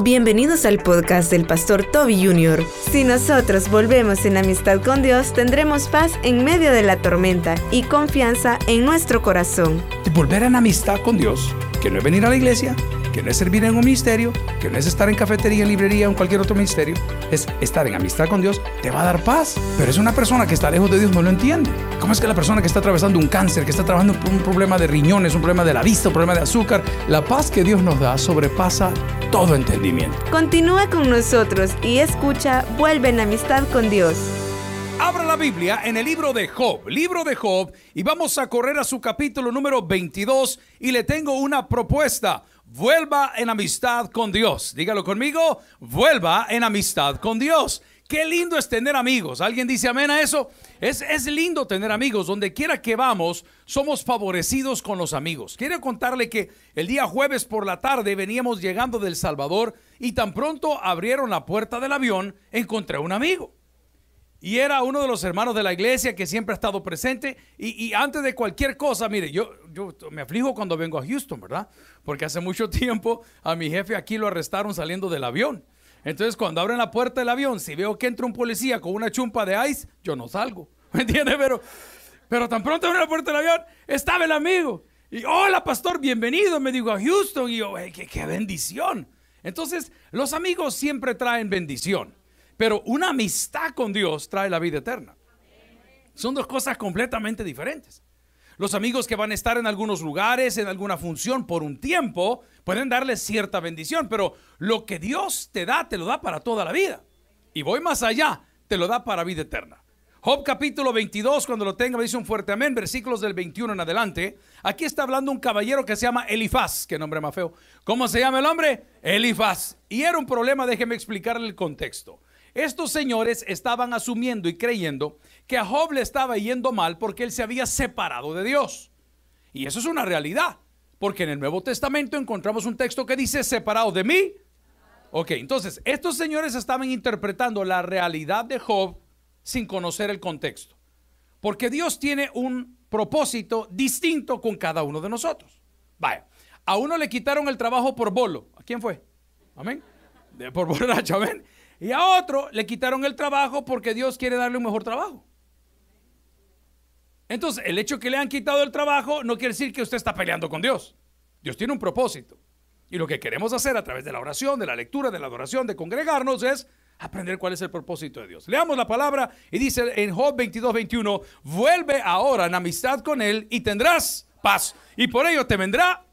Bienvenidos al podcast del pastor Toby Jr. Si nosotros volvemos en amistad con Dios, tendremos paz en medio de la tormenta y confianza en nuestro corazón. Y volver en amistad con Dios, que no es venir a la iglesia, que no es servir en un ministerio, que no es estar en cafetería, en librería o en cualquier otro ministerio, es estar en amistad con Dios, te va a dar paz. Pero es una persona que está lejos de Dios, no lo entiende. ¿Cómo es que la persona que está atravesando un cáncer, que está trabajando por un problema de riñones, un problema de la vista, un problema de azúcar, la paz que Dios nos da sobrepasa todo entendimiento? Continúa con nosotros y escucha Vuelve en amistad con Dios. Abra la Biblia en el libro de Job, libro de Job, y vamos a correr a su capítulo número 22 y le tengo una propuesta vuelva en amistad con Dios. Dígalo conmigo, vuelva en amistad con Dios. Qué lindo es tener amigos. ¿Alguien dice amén a eso? Es, es, lindo tener amigos. Donde quiera que vamos, somos favorecidos con los amigos. Quiero contarle que el día jueves por la tarde veníamos llegando del Salvador y tan pronto abrieron la puerta del avión, encontré un amigo. Y era uno de los hermanos de la iglesia que siempre ha estado presente. Y, antes de cualquier cosa, mire, yo, me aflijo cuando vengo a Houston, ¿verdad? Porque hace mucho tiempo a mi jefe aquí lo arrestaron saliendo del avión. Entonces, cuando abren la puerta del avión, si veo que entra un policía con una chumpa de ice, yo no salgo. ¿Me entiende? Pero, tan pronto abren la puerta del avión, estaba el amigo. Y, hola, pastor, bienvenido, me digo a Houston. Y yo, qué bendición. Entonces, los amigos siempre traen bendición. Pero una amistad con Dios trae la vida eterna. Son dos cosas completamente diferentes. Los amigos que van a estar en algunos lugares, en alguna función por un tiempo, pueden darles cierta bendición, pero lo que Dios te da, te lo da para toda la vida. Y voy más allá, te lo da para vida eterna. Job capítulo 22, cuando lo tenga, me dice un fuerte amén, versículos del 21 en adelante. Aquí está hablando un caballero que se llama Elifaz, que nombre más feo. ¿Cómo se llama el hombre? Elifaz. Y era un problema, déjeme explicarle el contexto. Estos señores estaban asumiendo y creyendo que a Job le estaba yendo mal porque él se había separado de Dios. Y eso es una realidad, porque en el Nuevo Testamento encontramos un texto que dice separado de mí. Ok, entonces estos señores estaban interpretando la realidad de Job sin conocer el contexto. Porque Dios tiene un propósito distinto con cada uno de nosotros. Vaya, a uno le quitaron el trabajo por bolo. ¿A quién fue? Amén. por borracho, amén. Y a otro le quitaron el trabajo porque Dios quiere darle un mejor trabajo. Entonces, el hecho que le han quitado el trabajo no quiere decir que usted está peleando con Dios. Dios tiene un propósito. Y lo que queremos hacer a través de la oración, de la lectura, de la adoración, de congregarnos es aprender cuál es el propósito de Dios. Leamos la palabra y dice en Job 22, 21, vuelve ahora en amistad con Él y tendrás paz. Y por ello te vendrá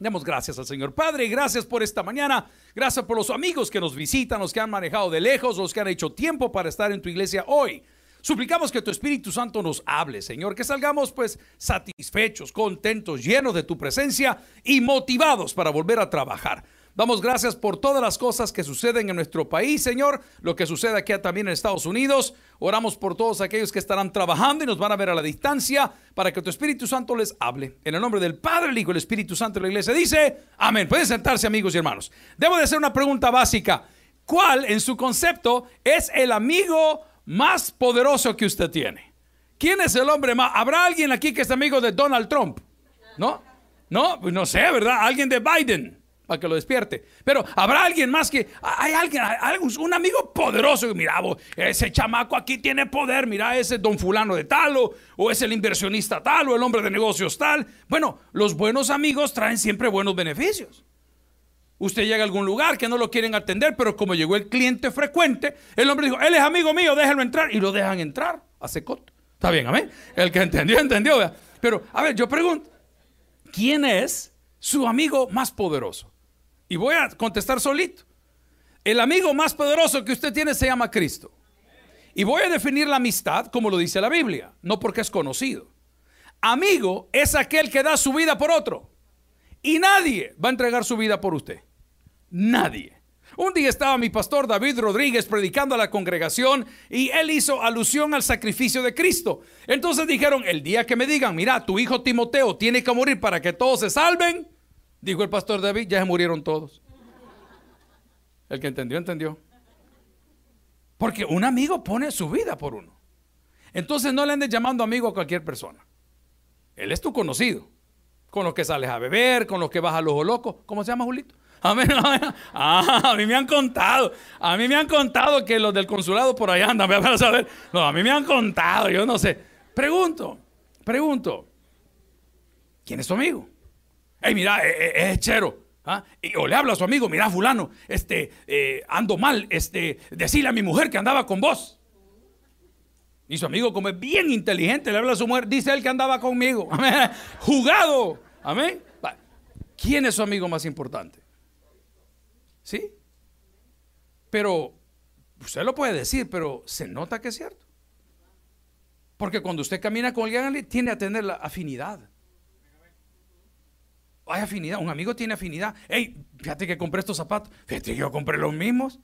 Demos gracias al Señor Padre y gracias por esta mañana. Gracias por los amigos que nos visitan, los que han manejado de lejos, los que han hecho tiempo para estar en tu iglesia hoy. Suplicamos que tu Espíritu Santo nos hable, Señor, que salgamos pues satisfechos, contentos, llenos de tu presencia y motivados para volver a trabajar. Damos gracias por todas las cosas que suceden en nuestro país, Señor, lo que sucede aquí también en Estados Unidos. Oramos por todos aquellos que estarán trabajando y nos van a ver a la distancia para que tu Espíritu Santo les hable. En el nombre del Padre, el Hijo el Espíritu Santo de la iglesia dice, amén. Pueden sentarse amigos y hermanos. Debo de hacer una pregunta básica. ¿Cuál en su concepto es el amigo más poderoso que usted tiene? ¿Quién es el hombre más? ¿Habrá alguien aquí que es amigo de Donald Trump? ¿No? No, pues no sé, ¿verdad? Alguien de Biden para que lo despierte. Pero habrá alguien más que, hay alguien, un amigo poderoso. Mira, ese chamaco aquí tiene poder. Mira, ese don fulano de tal, o, o es el inversionista tal, o el hombre de negocios tal. Bueno, los buenos amigos traen siempre buenos beneficios. Usted llega a algún lugar que no lo quieren atender, pero como llegó el cliente frecuente, el hombre dijo, él es amigo mío, déjalo entrar. Y lo dejan entrar hace coto. Está bien, amén. El que entendió, entendió. Pero, a ver, yo pregunto, ¿quién es su amigo más poderoso? Y voy a contestar solito. El amigo más poderoso que usted tiene se llama Cristo. Y voy a definir la amistad como lo dice la Biblia, no porque es conocido. Amigo es aquel que da su vida por otro. Y nadie va a entregar su vida por usted. Nadie. Un día estaba mi pastor David Rodríguez predicando a la congregación y él hizo alusión al sacrificio de Cristo. Entonces dijeron, el día que me digan, mira, tu hijo Timoteo tiene que morir para que todos se salven, Dijo el pastor David, ya se murieron todos. El que entendió, entendió. Porque un amigo pone su vida por uno. Entonces no le andes llamando amigo a cualquier persona. Él es tu conocido. Con los que sales a beber, con los que vas al ojo loco. ¿Cómo se llama, Julito? A mí, ah, a mí me han contado. A mí me han contado que los del consulado por allá andan. Para saber. No, a mí me han contado. Yo no sé. Pregunto, pregunto. ¿Quién es tu amigo? Hey, mira, eh, eh, es, chero. ¿ah? Y, o le habla a su amigo, mira, fulano, este, eh, ando mal, este, decirle a mi mujer que andaba con vos. Y su amigo, como es bien inteligente, le habla a su mujer, dice él que andaba conmigo. Jugado. Amén. ¿Quién es su amigo más importante? ¿Sí? Pero usted lo puede decir, pero se nota que es cierto. Porque cuando usted camina con alguien, tiene a tener la afinidad. Hay afinidad, un amigo tiene afinidad. Hey, fíjate que compré estos zapatos. Fíjate que yo compré los mismos.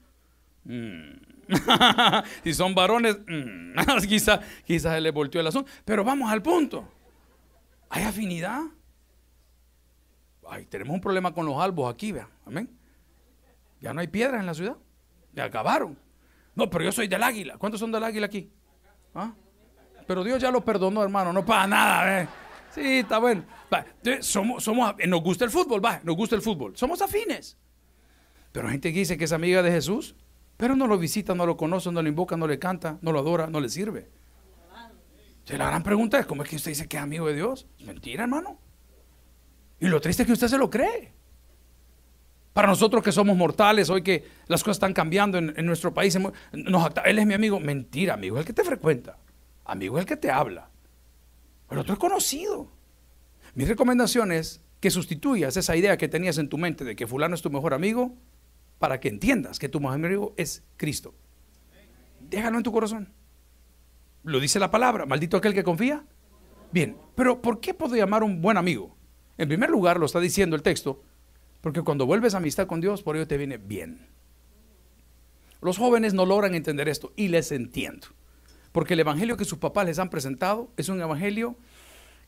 Mm. si son varones, mm, quizás quizá se le volteó el asunto. Pero vamos al punto. ¿Hay afinidad? Ay, tenemos un problema con los albos aquí, vean. Amén. Ya no hay piedras en la ciudad. Ya acabaron. No, pero yo soy del águila. ¿Cuántos son del águila aquí? ¿Ah? Pero Dios ya lo perdonó, hermano. No para nada. ¿eh? Sí, está bueno. somos, somos, nos gusta el fútbol, va, nos gusta el fútbol. Somos afines. Pero hay gente que dice que es amiga de Jesús pero no lo visita, no lo conoce, no lo invoca, no le canta, no lo adora, no le sirve. la gran pregunta es, ¿cómo es que usted dice que es amigo de Dios? mentira, hermano. Y lo triste es que usted se lo cree. Para nosotros que somos mortales, hoy que las cosas están cambiando en, nuestro país, él es mi amigo. Mentira, amigo es el que te frecuenta. Amigo es el que te habla. El otro es conocido. Mi recomendación es que sustituyas esa idea que tenías en tu mente de que fulano es tu mejor amigo para que entiendas que tu mejor amigo es Cristo. Déjalo en tu corazón. Lo dice la palabra, maldito aquel que confía. Bien, pero ¿por qué puedo llamar un buen amigo? En primer lugar, lo está diciendo el texto, porque cuando vuelves a amistad con Dios, por ello te viene bien. Los jóvenes no logran entender esto y les entiendo, porque el evangelio que sus papás les han presentado es un evangelio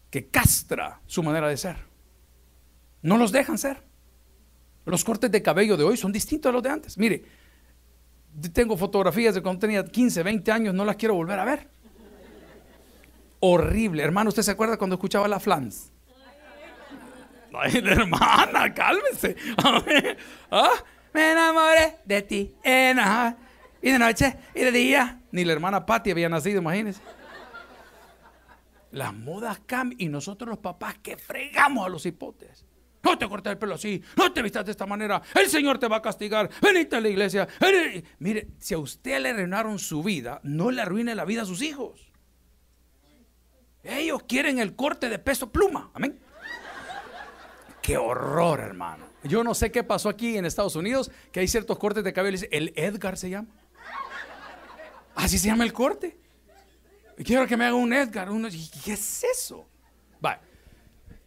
que castra su manera de ser. No los dejan ser. Los cortes de cabello de hoy son distintos a los de antes. Mire, tengo fotografías de cuando tenía 15, 20 años, no las quiero volver a ver. Horrible. Hermano, ¿usted se acuerda cuando escuchaba la flans? Ay, hermana, cálmese. ¿Ah? Me enamoré de ti. Y de noche y de día. Ni la hermana Patti había nacido, imagínense. Las modas cambian y nosotros los papás que fregamos a los hipotes. No te cortes el pelo así, no te vistas de esta manera, el Señor te va a castigar, venite a la iglesia. Mire, si a usted le arruinaron su vida, no le arruine la vida a sus hijos. Ellos quieren el corte de peso pluma, amén. Qué horror, hermano. Yo no sé qué pasó aquí en Estados Unidos, que hay ciertos cortes de cabello, el Edgar se llama. Así se llama el corte. Quiero que me haga un Edgar. ¿Qué es eso?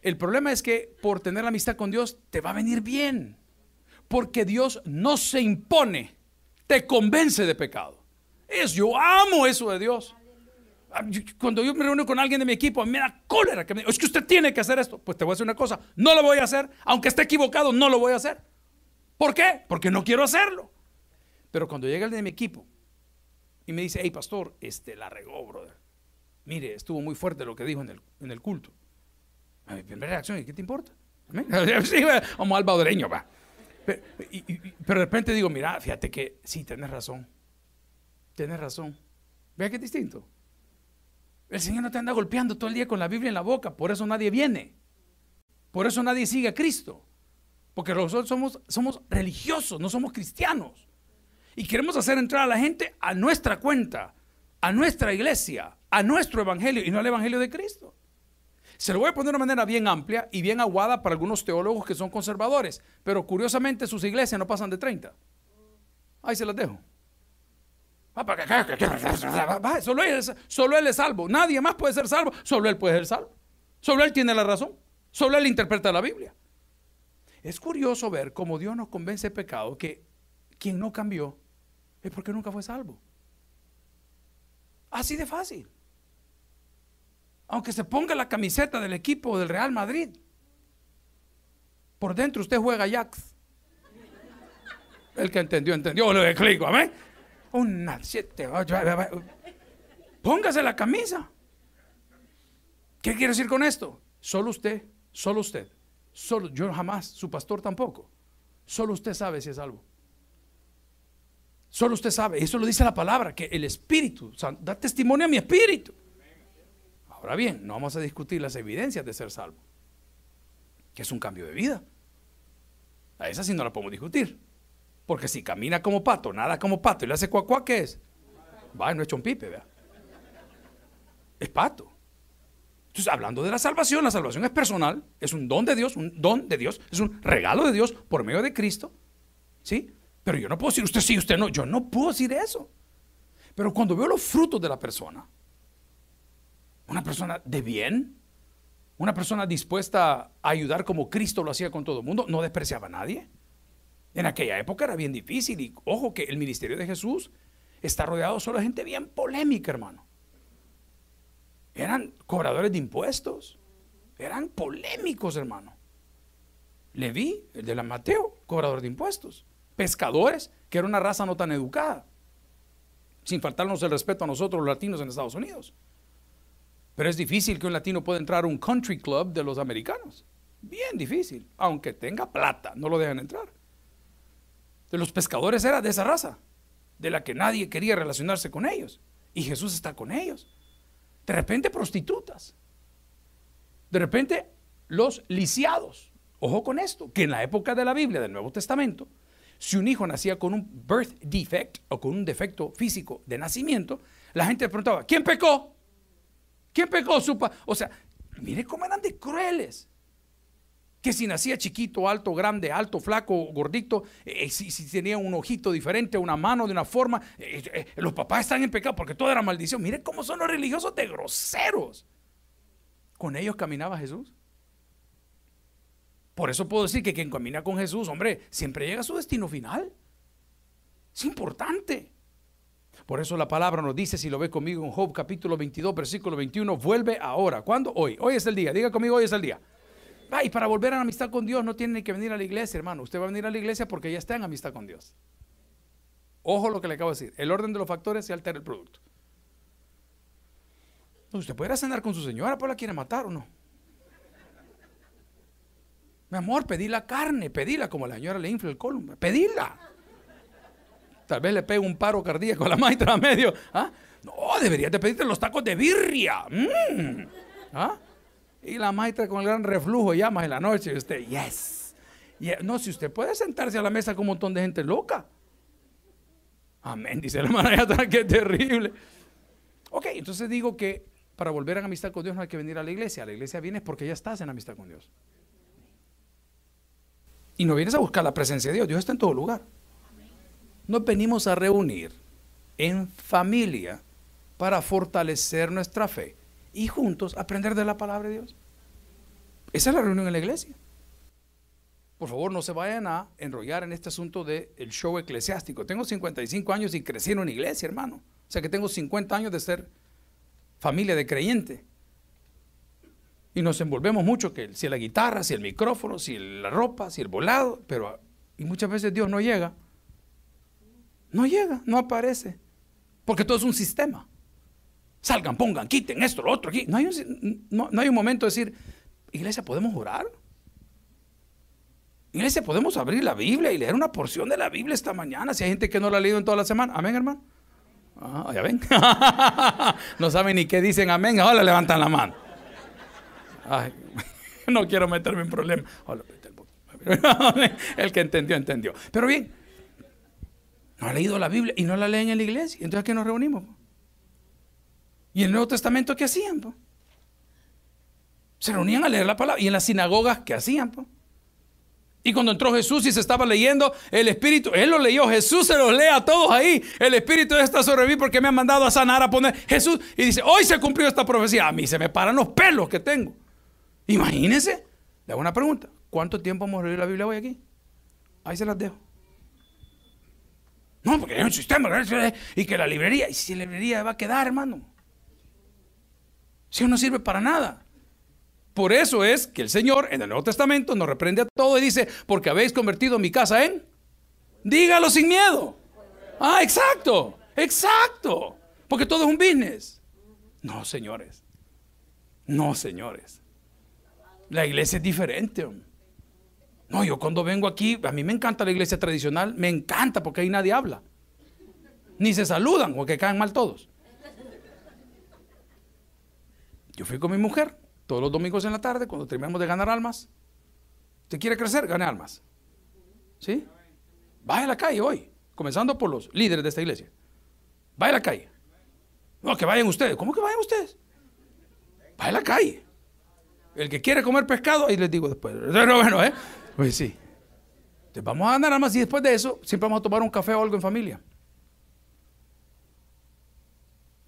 El problema es que por tener la amistad con Dios te va a venir bien. Porque Dios no se impone, te convence de pecado. Es, yo amo eso de Dios. Ah, cuando yo me reúno con alguien de mi equipo, me da cólera. Que me, es que usted tiene que hacer esto. Pues te voy a decir una cosa, no lo voy a hacer. Aunque esté equivocado, no lo voy a hacer. ¿Por qué? Porque no quiero hacerlo. Pero cuando llega el de mi equipo y me dice, hey pastor, este la regó, brother. Mire, estuvo muy fuerte lo que dijo en el, en el culto. Mi primera reacción ¿qué te importa? vamos al va. Pero, de repente digo, mira, fíjate que sí, tienes razón. Tienes razón. Vea que es distinto. El Señor no te anda golpeando todo el día con la Biblia en la boca, por eso nadie viene. Por eso nadie sigue a Cristo. Porque nosotros somos, somos religiosos, no somos cristianos. Y queremos hacer entrar a la gente a nuestra cuenta, a nuestra iglesia, a nuestro evangelio y no al evangelio de Cristo. Se lo voy a poner de una manera bien amplia y bien aguada para algunos teólogos que son conservadores, pero curiosamente sus iglesias no pasan de 30. Ahí se las dejo. Solo él, solo él es salvo. Nadie más puede ser salvo. Solo él puede ser salvo. Solo él tiene la razón. Solo él interpreta la Biblia. Es curioso ver cómo Dios nos convence de pecado que quien no cambió es porque nunca fue salvo. Así de fácil aunque se ponga la camiseta del equipo del Real Madrid, por dentro usted juega Ajax. El que entendió, entendió, lo explico, amén. Una, siete, póngase la camisa. ¿Qué quiere decir con esto? Solo usted, solo usted, solo yo jamás, su pastor tampoco. Solo usted sabe si es salvo. Solo usted sabe, eso lo dice la palabra, que el Espíritu da testimonio a mi espíritu. Ahora bien, no vamos a discutir las evidencias de ser salvo, que es un cambio de vida. A esa sí no la podemos discutir. Porque si camina como pato, nada como pato y le hace cuacuá, ¿qué es? Va, no es chompipe, vea. Es pato. Entonces, hablando de la salvación, la salvación es personal, es un don de Dios, un don de Dios, es un regalo de Dios por medio de Cristo. ¿Sí? Pero yo no puedo decir usted sí, usted no. Yo no puedo decir eso. Pero cuando veo los frutos de la persona, una persona de bien, una persona dispuesta a ayudar como Cristo lo hacía con todo el mundo, no despreciaba a nadie. En aquella época era bien difícil y ojo que el ministerio de Jesús está rodeado solo de gente bien polémica, hermano. Eran cobradores de impuestos, eran polémicos, hermano. Leví, el de la Mateo, cobrador de impuestos pescadores, que era una raza no tan educada, sin faltarnos el respeto a nosotros los latinos en Estados Unidos. Pero es difícil que un latino pueda entrar a un country club de los americanos. Bien difícil, aunque tenga plata, no lo dejan entrar. De los pescadores era de esa raza, de la que nadie quería relacionarse con ellos. Y Jesús está con ellos. De repente prostitutas. De repente los lisiados. Ojo con esto, que en la época de la Biblia del Nuevo Testamento, si un hijo nacía con un birth defect o con un defecto físico de nacimiento, la gente preguntaba, ¿quién pecó? ¿Quién pecó? Su o sea, mire cómo eran de crueles. Que si nacía chiquito, alto, grande, alto, flaco, gordito, eh, si, tenía un ojito diferente, una mano de una forma, eh, eh, los papás están en pecado porque todo era maldición. Mire cómo son los religiosos de groseros. Con ellos caminaba Jesús. Por eso puedo decir que quien camina con Jesús, hombre, siempre llega a su destino final. Es importante. Por eso la palabra nos dice, si lo ve conmigo en Job capítulo 22, versículo 21, vuelve ahora. ¿Cuándo? Hoy. Hoy es el día. Diga conmigo, hoy es el día. y para volver a la amistad con Dios no tiene que venir a la iglesia, hermano. Usted va a venir a la iglesia porque ya está en amistad con Dios. Ojo lo que le acabo de decir. El orden de los factores se altera el producto. usted puede ir cenar con su señora, pero la quiere matar o no. Mi amor, pedí la carne, pedíla como la señora le infla el colon, pedíla. Tal vez le pegue un paro cardíaco a la maestra a medio. ¿ah? No, deberías de pedirte los tacos de birria. Mm. ¿Ah? Y la maestra con el gran reflujo llama en la noche y usted, yes. No, si usted puede sentarse a la mesa con un montón de gente loca. Amén, dice la hermana, qué terrible. Ok, entonces digo que para volver a amistad con Dios no hay que venir a la iglesia. la iglesia viene porque ya estás en amistad con Dios. Y no vienes a buscar la presencia de Dios, Dios está en todo lugar. Nos venimos a reunir en familia para fortalecer nuestra fe y juntos aprender de la palabra de Dios. Esa es la reunión en la iglesia. Por favor, no se vayan a enrollar en este asunto del show eclesiástico. Tengo 55 años y crecí en una iglesia, hermano. O sea que tengo 50 años de ser familia de creyente. Y nos envolvemos mucho, que si la guitarra, si el micrófono, si la ropa, si el volado, pero y muchas veces Dios no llega. No llega, no aparece. Porque todo es un sistema. Salgan, pongan, quiten esto, lo otro aquí. No hay un, no, hay un momento de decir, iglesia, ¿podemos orar? Iglesia, ¿podemos abrir la Biblia y leer una porción de la Biblia esta mañana? Si hay gente que no la ha leído en toda la semana. Amén, hermano. Ah, ya ven. no saben ni qué dicen amén. Ahora levantan la mano. No quiero meterme en problemas. El que entendió, entendió. Pero bien, no ha leído la Biblia y no la leen en la iglesia. Entonces, ¿a qué nos reunimos? ¿Y en el Nuevo Testamento qué hacían? Se reunían a leer la palabra. ¿Y en las sinagogas qué hacían? Y cuando entró Jesús y se estaba leyendo, el Espíritu, Él lo leyó, Jesús se los lee a todos ahí. El Espíritu está sobre mí porque me ha mandado a sanar, a poner Jesús. Y dice, hoy se cumplió esta profecía. A mí se me paran los pelos que tengo. Imagínense. Le hago una pregunta. ¿Cuánto tiempo hemos leído la Biblia hoy aquí? Ahí se las dejo. No, porque hay un sistema y que la librería, y si la librería va a quedar, hermano. Si no sirve para nada. Por eso es que el Señor en el Nuevo Testamento nos reprende a todo y dice, porque habéis convertido mi casa en, dígalo sin miedo. Ah, exacto, exacto. Porque todo es un business. No, señores. No, señores. La iglesia es diferente. No, yo cuando vengo aquí, a mí me encanta la iglesia tradicional, me encanta porque ahí nadie habla. Ni se saludan porque caen mal todos. Yo fui con mi mujer todos los domingos en la tarde, cuando terminamos de ganar almas. ¿Usted quiere crecer? Gane almas. ¿Sí? Vaya a la calle hoy, comenzando por los líderes de esta iglesia. Vaya a la calle. No, que vayan ustedes. ¿Cómo que vayan ustedes? Vaya a la calle. El que quiere comer pescado, ahí les digo después. Bueno, bueno, ¿eh? Pues sí. Entonces vamos a ganar almas y después de eso, siempre vamos a tomar un café o algo en familia.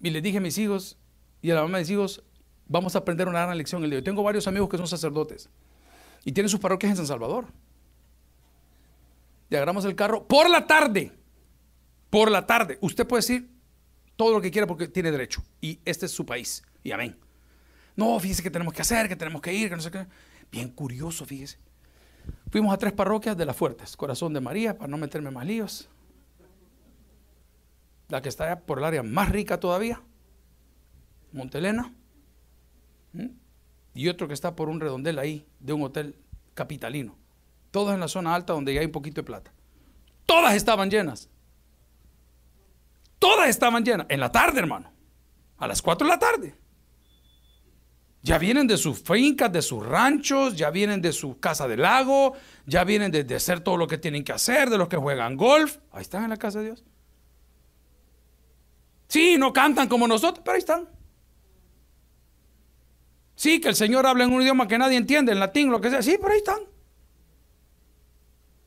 Y les dije a mis hijos y a la mamá de mis hijos, vamos a aprender una gran lección el día. Yo tengo varios amigos que son sacerdotes y tienen sus parroquias en San Salvador. Y agarramos el carro por la tarde. Por la tarde. Usted puede decir todo lo que quiera porque tiene derecho. Y este es su país. Y amén. No, fíjese que tenemos que hacer, que tenemos que ir, que no sé qué. Bien curioso, fíjese. Fuimos a tres parroquias de las fuertes. Corazón de María, para no meterme más líos. La que está por el área más rica todavía. Montelena. Y otro que está por un redondel ahí, de un hotel capitalino. Todos en la zona alta donde ya hay un poquito de plata. Todas estaban llenas. Todas estaban llenas. En la tarde, hermano. A las 4 de la tarde. Ya vienen de sus fincas, de sus ranchos, ya vienen de su casa del lago, ya vienen de, de, hacer todo lo que tienen que hacer, de los que juegan golf. Ahí están en la casa de Dios. Sí, no cantan como nosotros, pero ahí están. Sí, que el Señor habla en un idioma que nadie entiende, en latín, lo que sea. Sí, pero ahí están.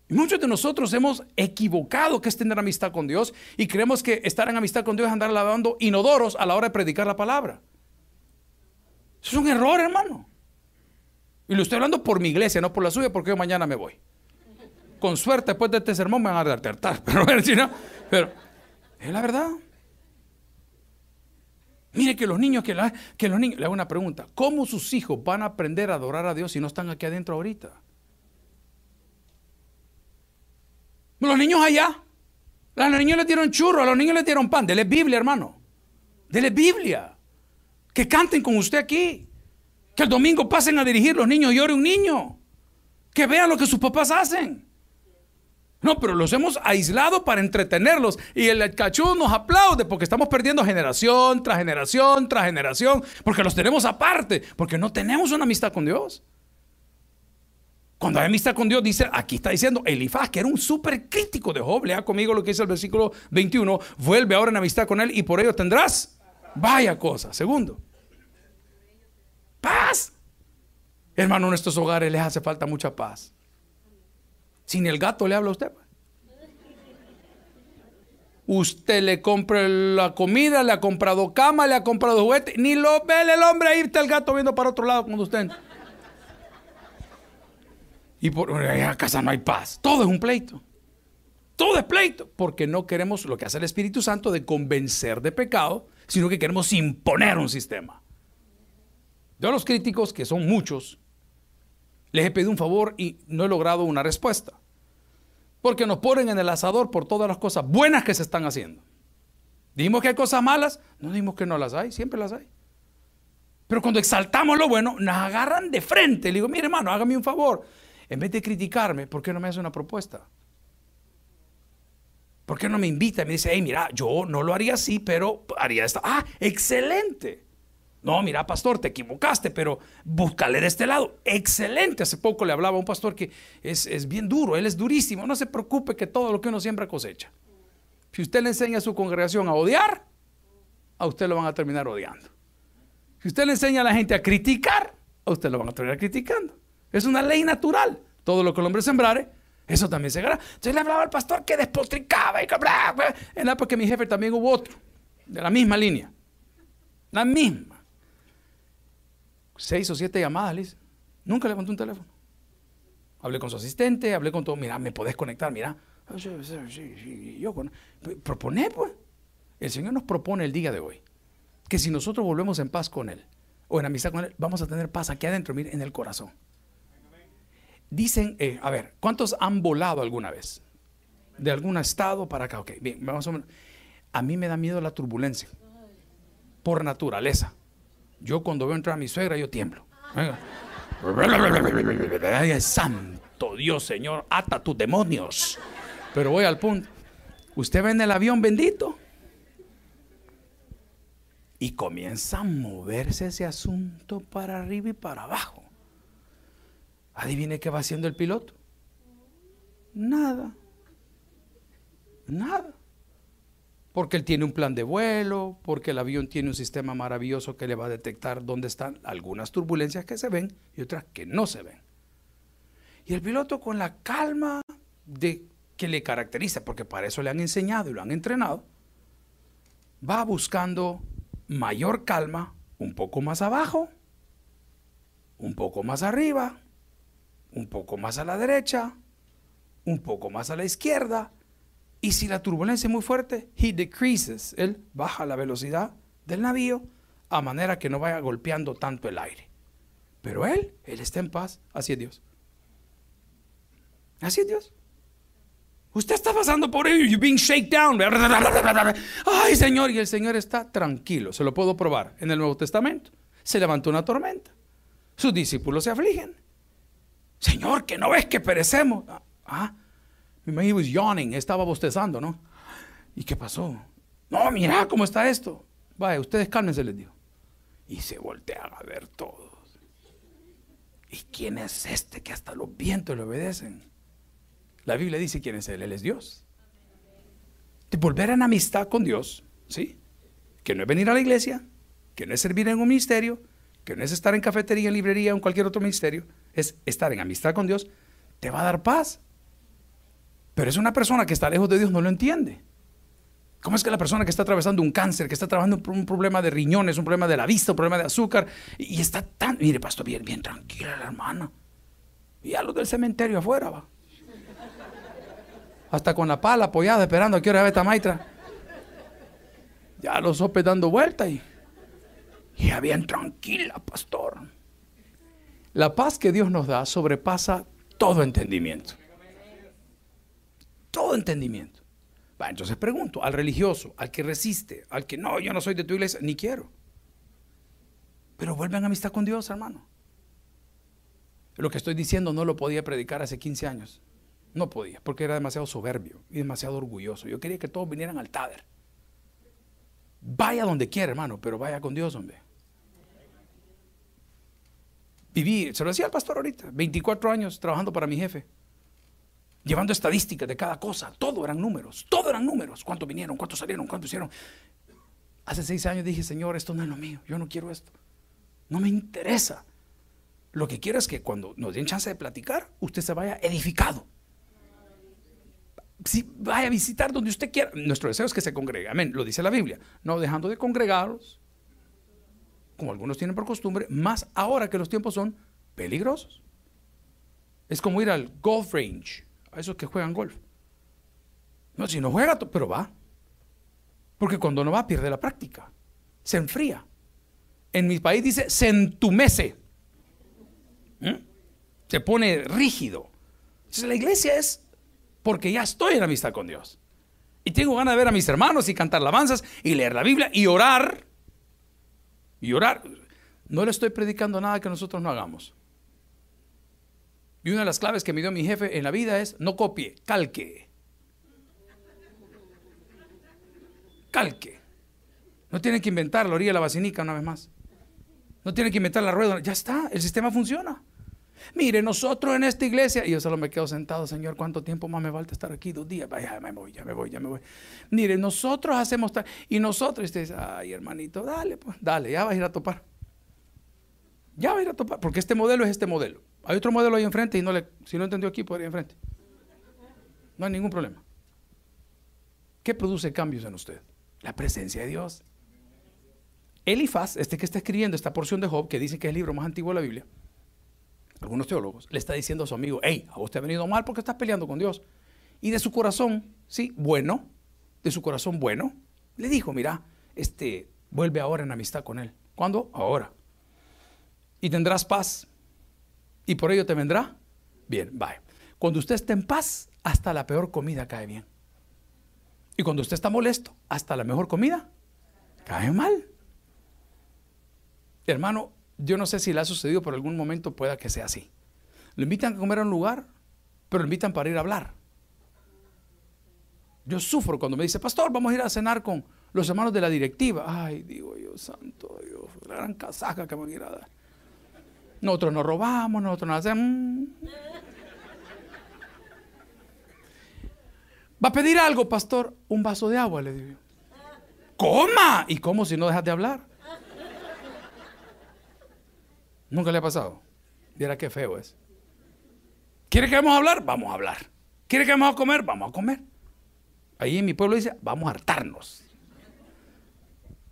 Y muchos de nosotros hemos equivocado que es tener amistad con Dios y creemos que estar en amistad con Dios es andar lavando inodoros a la hora de predicar la palabra. Es un error, hermano. Y lo estoy hablando por mi iglesia, no por la suya, porque yo mañana me voy. Con suerte, después de este sermón me van a alertar. Pero, no, pero es la verdad. Mire que los niños, que, que los niños, le hago una pregunta, ¿cómo sus hijos van a aprender a adorar a Dios si no están aquí adentro ahorita? Los niños allá, a los niños les dieron churro, a los niños les dieron pan, dele Biblia, hermano, dele Biblia, que canten con usted aquí, que el domingo pasen a dirigir los niños y ore un niño, que vean lo que sus papás hacen. No, pero los hemos aislado para entretenerlos. Y el cachú nos aplaude porque estamos perdiendo generación tras generación tras generación. Porque los tenemos aparte. Porque no tenemos una amistad con Dios. Cuando hay amistad con Dios, dice, aquí está diciendo Elifaz, que era un súper crítico de Job. Lea conmigo lo que dice el versículo 21. Vuelve ahora en amistad con él y por ello tendrás. Vaya cosa. Segundo. Paz. Hermano, en nuestros hogares les hace falta mucha paz. Si ni el gato le habla a usted. Pues. Usted le compra la comida, le ha comprado cama, le ha comprado juguete, ni lo ve el hombre ahí está el gato viendo para otro lado cuando usted. Y por en la casa no hay paz. Todo es un pleito. Todo es pleito. Porque no queremos lo que hace el Espíritu Santo de convencer de pecado, sino que queremos imponer un sistema. Yo a los críticos, que son muchos, les he pedido un favor y no he logrado una respuesta. Porque nos ponen en el asador por todas las cosas buenas que se están haciendo. Dijimos que hay cosas malas, no dijimos que no las hay, siempre las hay. Pero cuando exaltamos lo bueno, nos agarran de frente. Le digo, mire hermano, hágame un favor. En vez de criticarme, ¿por qué no me hace una propuesta? ¿Por qué no me invita? Y me dice, hey, mira, yo no lo haría así, pero haría esto. Ah, excelente. No, mira, pastor, te equivocaste, pero búscale de este lado. Excelente. Hace poco le hablaba a un pastor que es, bien duro, él es durísimo. No se preocupe que todo lo que uno siembra cosecha. Si usted le enseña a su congregación a odiar, a usted lo van a terminar odiando. Si usted le enseña a la gente a criticar, a usted lo van a terminar criticando. Es una ley natural. Todo lo que el hombre sembrare, eso también se gana. Entonces le hablaba al pastor que despotricaba y que En la época mi jefe también hubo otro, de la misma línea. La misma seis o siete llamadas, Liz. Nunca le un teléfono. Hablé con su asistente, hablé con todo. Mira, ¿me podés conectar? Mira. Yo, propone, pues. El Señor nos propone el día de hoy que si nosotros volvemos en paz con Él o en amistad con Él, vamos a tener paz aquí adentro, mire, en el corazón. Dicen, eh, a ver, ¿cuántos han volado alguna vez? De algún estado para acá. Ok, bien, vamos a A mí me da miedo la turbulencia. Por naturaleza. Yo cuando veo entrar a mi suegra, yo tiemblo. Santo Dios, Señor, ata tus demonios. Pero voy al punto. Usted ve en el avión bendito y comienza a moverse ese asunto para arriba y para abajo. Adivine qué va haciendo el piloto. Nada. Nada. Porque él tiene un plan de vuelo, porque el avión tiene un sistema maravilloso que le va a detectar dónde están algunas turbulencias que se ven y otras que no se ven. Y el piloto con la calma de que le caracteriza, porque para eso le han enseñado y lo han entrenado, va buscando mayor calma un poco más abajo, un poco más arriba, un poco más a la derecha, un poco más a la izquierda, y si la turbulencia es muy fuerte, he decreases, él baja la velocidad del navío a manera que no vaya golpeando tanto el aire. Pero él, él está en paz, así es Dios. Así es Dios. Usted está pasando por ello, you're being shaken down. Ay, Señor, y el Señor está tranquilo, se lo puedo probar en el Nuevo Testamento. Se levantó una tormenta. Sus discípulos se afligen. Señor, que no ves que perecemos. Ah, he was yawning, estaba bostezando, ¿no? ¿Y qué pasó? No, mira cómo está esto. Vaya, ustedes cálmense, les digo. Y se voltean a ver todos. ¿Y quién es este que hasta los vientos le obedecen? La Biblia dice quién es él, él es Dios. De volver en amistad con Dios, ¿sí? Que no es venir a la iglesia, que no es servir en un ministerio, que no es estar en cafetería, en librería o en cualquier otro ministerio, es estar en amistad con Dios, te va a dar paz. Pero es una persona que está lejos de Dios, no lo entiende. ¿Cómo es que la persona que está atravesando un cáncer, que está trabajando un problema de riñones, un problema de la vista, un problema de azúcar, y está tan, mire, pastor, bien, bien tranquila la hermana. Y a los del cementerio afuera va. Hasta con la pala apoyada, esperando a que hora esta maitra. Ya los sopes dando vuelta y ya bien tranquila, pastor. La paz que Dios nos da sobrepasa todo entendimiento todo entendimiento. Va, entonces pregunto, al religioso, al que resiste, al que no, yo no soy de tu iglesia, ni quiero. Pero vuelven a amistad con Dios, hermano. Lo que estoy diciendo no lo podía predicar hace 15 años. No podía, porque era demasiado soberbio y demasiado orgulloso. Yo quería que todos vinieran al Tader. Vaya donde quiera, hermano, pero vaya con Dios, hombre. Viví, se lo decía al pastor ahorita, 24 años trabajando para mi jefe llevando estadísticas de cada cosa. Todo eran números, todo eran números. ¿Cuántos vinieron? ¿Cuántos salieron? ¿Cuántos hicieron? Hace seis años dije, Señor, esto no es lo mío, yo no quiero esto. No me interesa. Lo que quiero es que cuando nos den chance de platicar, usted se vaya edificado. Si vaya a visitar donde usted quiera. Nuestro deseo es que se congregue. Amén. Lo dice la Biblia. No dejando de congregaros, como algunos tienen por costumbre, más ahora que los tiempos son peligrosos. Es como ir al golf range a esos que juegan golf. No, si no juega, pero va. Porque cuando no va, pierde la práctica. Se enfría. En mi país dice, se entumece. ¿Mm? Se pone rígido. Entonces la iglesia es porque ya estoy en amistad con Dios. Y tengo ganas de ver a mis hermanos y cantar alabanzas y leer la Biblia y orar. Y orar. No le estoy predicando nada que nosotros no hagamos. Y una de las claves que me dio mi jefe en la vida es no copie, calque. Calque. No tiene que inventar la orilla de la vacinica una vez más. No tiene que inventar la rueda. Ya está, el sistema funciona. Mire, nosotros en esta iglesia, y yo solo me quedo sentado, Señor, ¿cuánto tiempo más me falta estar aquí? Dos días. Ya me voy, ya me voy, ya me voy. Mire, nosotros hacemos tal. Y nosotros, y usted dice, ay, hermanito, dale, pues, dale, ya vas a ir a topar. Ya va a ir a topar, porque este modelo es este modelo. Hay otro modelo ahí enfrente y no le, si no entendió aquí, podría ir enfrente. No hay ningún problema. ¿Qué produce cambios en usted? La presencia de Dios. Elifaz, este que está escribiendo esta porción de Job, que dice que es el libro más antiguo de la Biblia, algunos teólogos, le está diciendo a su amigo, hey, a vos te ha venido mal porque estás peleando con Dios. Y de su corazón, sí, bueno, de su corazón bueno, le dijo, mira, este, vuelve ahora en amistad con Él. ¿Cuándo? Ahora y tendrás paz. Y por ello te vendrá bien. Bye. Cuando usted esté en paz, hasta la peor comida cae bien. Y cuando usted está molesto, hasta la mejor comida cae mal. Hermano, yo no sé si le ha sucedido, pero algún momento pueda que sea así. Lo invitan a comer a un lugar pero lo invitan para ir a hablar. Yo sufro cuando me dice, pastor, vamos a ir a cenar con los hermanos de la directiva. Ay, digo yo, santo Dios, la gran casaca que me van ir a dar. Nosotros nos robamos, nosotros nos hacemos... ¿Va a pedir algo, pastor? Un vaso de agua, le digo. ¡Coma! ¿Y cómo si no dejas de hablar? Nunca le ha pasado. Mira qué feo es. ¿Quiere que vamos a hablar? Vamos a hablar. ¿Quiere que vamos a comer? Vamos a comer. Ahí en mi pueblo dice, vamos a hartarnos.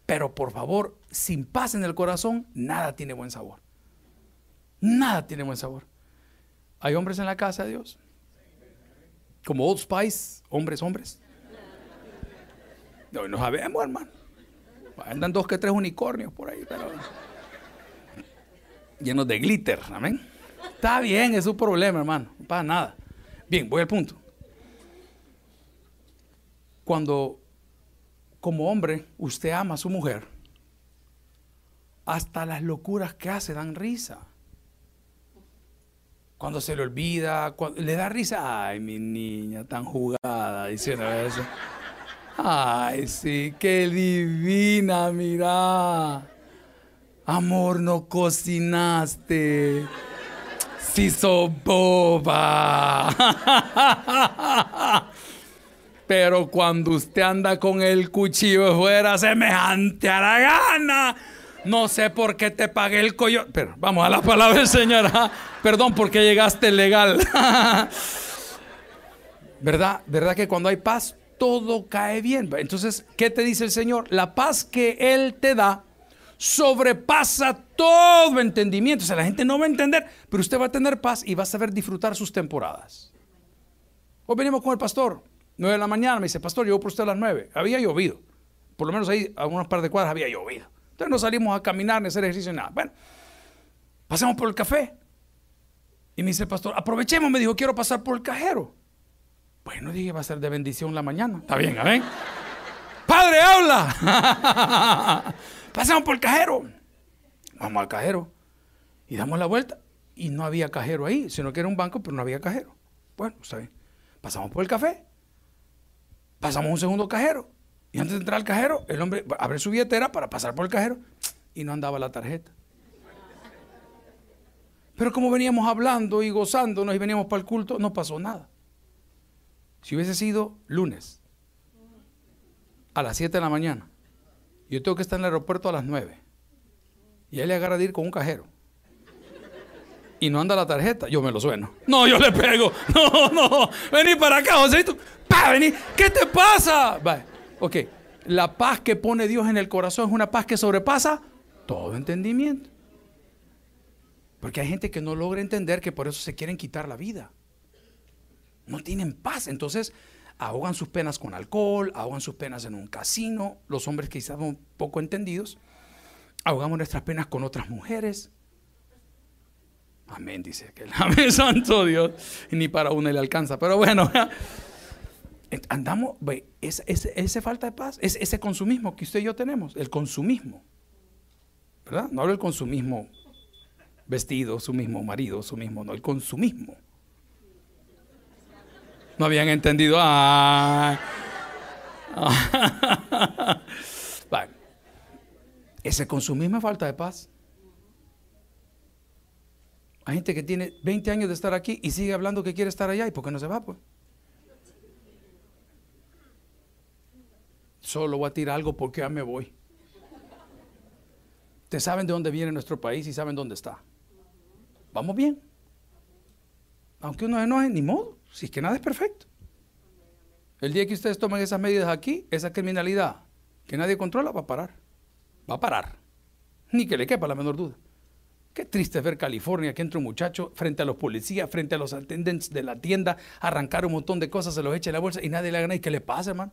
Pero por favor, sin paz en el corazón, nada tiene buen sabor. Nada tiene buen sabor. Hay hombres en la casa de Dios como Old Spice, hombres, hombres. No, no sabemos, hermano. Andan dos que tres unicornios por ahí, pero llenos de glitter, amén. Está bien, es su problema, hermano. No pasa nada. Bien, voy al punto. Cuando, como hombre, usted ama a su mujer, hasta las locuras que hace dan risa cuando se le olvida, le da risa, ay, mi niña tan jugada, diciendo eso. Ay, sí, qué divina, mira. Amor, no cocinaste. Sí, sos boba. Pero cuando usted anda con el cuchillo fuera semejante a la gana no sé por qué te pagué el coyote. Pero vamos a la palabra del Señor. Perdón porque llegaste legal. ¿Verdad? ¿Verdad que cuando hay paz todo cae bien? Entonces, ¿qué te dice el Señor? La paz que Él te da sobrepasa todo entendimiento. O sea, la gente no va a entender, pero usted va a tener paz y va a saber disfrutar sus temporadas. Hoy venimos con el pastor, 9 de la mañana, me dice, pastor, yo por usted a las 9. Había llovido. Por lo menos ahí, a unas par de cuadras había llovido. Entonces no salimos a caminar ni a hacer ejercicio, nada. Bueno, pasamos por el café. Y me dice el pastor, aprovechemos, me dijo, quiero pasar por el cajero. Bueno, dije, va a ser de bendición la mañana. Está bien, amén. Padre, habla. Pasamos por el cajero. Vamos al cajero. Y damos la vuelta. Y no había cajero ahí, sino que era un banco, pero no había cajero. Bueno, está bien. Pasamos por el café. Pasamos un segundo cajero. Y antes de entrar al cajero, el hombre abre su billetera para pasar por el cajero y no andaba la tarjeta. Pero como veníamos hablando y gozándonos y veníamos para el culto, no pasó nada. Si hubiese sido lunes, a las 7 de la mañana, yo tengo que estar en el aeropuerto a las 9, y él le agarra de ir con un cajero, y no anda la tarjeta, yo me lo sueno. No, yo le pego. No, no, vení para acá, Joséito. Pa, vení. ¿Qué te pasa? Vale. Ok, la paz que pone Dios en el corazón es una paz que sobrepasa todo entendimiento. Porque hay gente que no logra entender que por eso se quieren quitar la vida. No tienen paz. Entonces ahogan sus penas con alcohol, ahogan sus penas en un casino. Los hombres quizás son poco entendidos, ahogamos nuestras penas con otras mujeres. Amén, dice que el amén, santo Dios. Y ni para una le alcanza. Pero bueno. Andamos, esa, ese, falta de paz, es ese consumismo que usted y yo tenemos, el consumismo. ¿Verdad? No hablo del consumismo vestido, su mismo marido, su mismo, no, el consumismo. No habían entendido. Ah. Ese consumismo es falta de paz. Hay gente que tiene 20 años de estar aquí y sigue hablando que quiere estar allá. ¿Y por qué no se va? Pues? solo voy a tirar algo porque ya me voy. Ustedes saben de dónde viene nuestro país y saben dónde está. Vamos bien. Aunque uno se enoje, ni modo. Si es que nada es perfecto. El día que ustedes tomen esas medidas aquí, esa criminalidad que nadie controla va a parar. Va a parar. Ni que le quepa la menor duda. Qué triste ver California que entra un muchacho frente a los policías, frente a los atendentes de la tienda, arrancar un montón de cosas, se los echa en la bolsa y nadie le haga nada. ¿Y qué le pasa, hermano?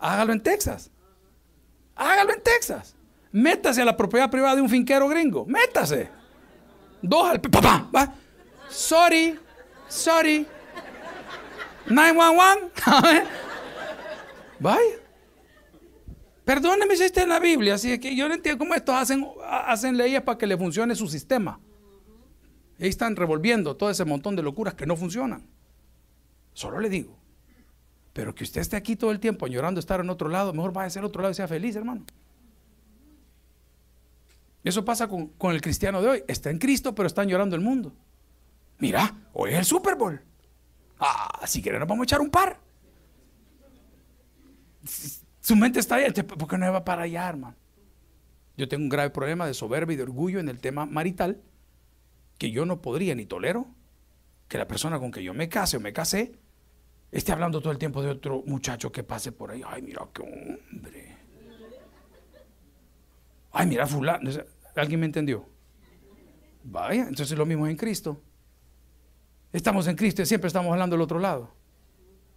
Hágalo en Texas. Hágalo en Texas. Métase a la propiedad privada de un finquero gringo. Métase. Dos al papá. Sorry. Sorry. 911. Vaya. Perdóneme si está en la Biblia, así que yo no entiendo cómo estos hacen, hacen leyes para que le funcione su sistema. ahí están revolviendo todo ese montón de locuras que no funcionan. Solo le digo. Pero que usted esté aquí todo el tiempo llorando estar en otro lado, mejor vaya a ser otro lado y sea feliz, hermano. Eso pasa con, con, el cristiano de hoy. Está en Cristo, pero está llorando el mundo. Mira, hoy es el Super Bowl. Ah, si quieren nos vamos a echar un par. Su mente está ahí, ¿por qué no va para allá, hermano? Yo tengo un grave problema de soberbia y de orgullo en el tema marital, que yo no podría ni tolero que la persona con que yo me case o me casé esté hablando todo el tiempo de otro muchacho que pase por ahí. Ay, mira qué hombre. Ay, mira fulano. ¿Alguien me entendió? Vaya, entonces lo mismo es en Cristo. Estamos en Cristo y siempre estamos hablando del otro lado.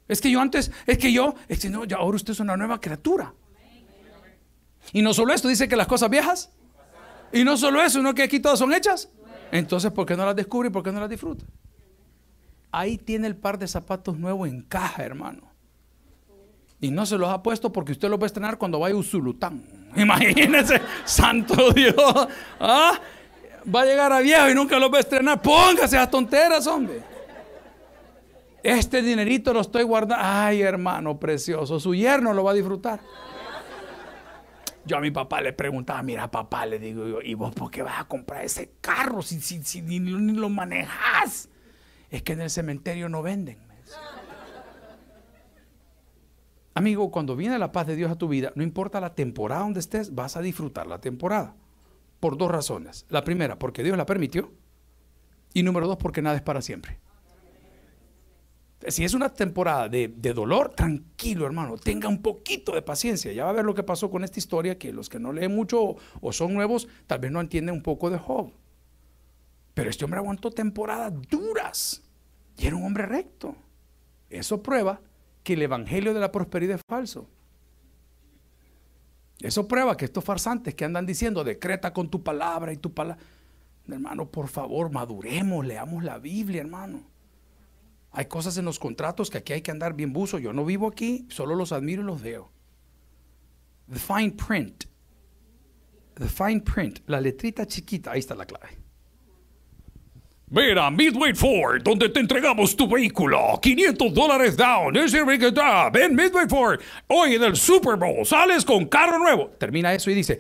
Es que yo antes, es que yo, es que no, ahora usted es una nueva criatura. Y no solo esto, dice que las cosas viejas. Y no solo eso, sino que aquí todas son hechas. Entonces, ¿por qué no las descubre y por qué no las disfruta? Ahí tiene el par de zapatos nuevos en caja, hermano. Y no se los ha puesto porque usted los va a estrenar cuando vaya a Usulután. Imagínese, santo Dios. ¿Ah? Va a llegar a viejo y nunca los va a estrenar. Póngase a tonteras, hombre. Este dinerito lo estoy guardando. Ay, hermano precioso, su yerno lo va a disfrutar. Yo a mi papá le preguntaba, mira papá, le digo yo, ¿y vos por qué vas a comprar ese carro si, ni, ni, lo manejas? Es que en el cementerio no venden. Amigo, cuando viene la paz de Dios a tu vida, no importa la temporada donde estés, vas a disfrutar la temporada. Por dos razones. La primera, porque Dios la permitió. Y número dos, porque nada es para siempre. Si es una temporada de, dolor, tranquilo hermano, tenga un poquito de paciencia. Ya va a ver lo que pasó con esta historia, que los que no leen mucho o, son nuevos, tal vez no entienden un poco de Job. Pero este hombre aguantó temporadas duras y era un hombre recto. Eso prueba que el evangelio de la prosperidad es falso. Eso prueba que estos farsantes que andan diciendo, decreta con tu palabra y tu palabra. Hermano, por favor, maduremos, leamos la Biblia, hermano. Hay cosas en los contratos que aquí hay que andar bien buzo. Yo no vivo aquí, solo los admiro y los veo. The fine print. The fine print. La letrita chiquita. Ahí está la clave. Mira, Midway Ford, donde te entregamos tu vehículo. 500 dólares down. Ven, Midway Ford. Hoy en el Super Bowl sales con carro nuevo. Termina eso y dice: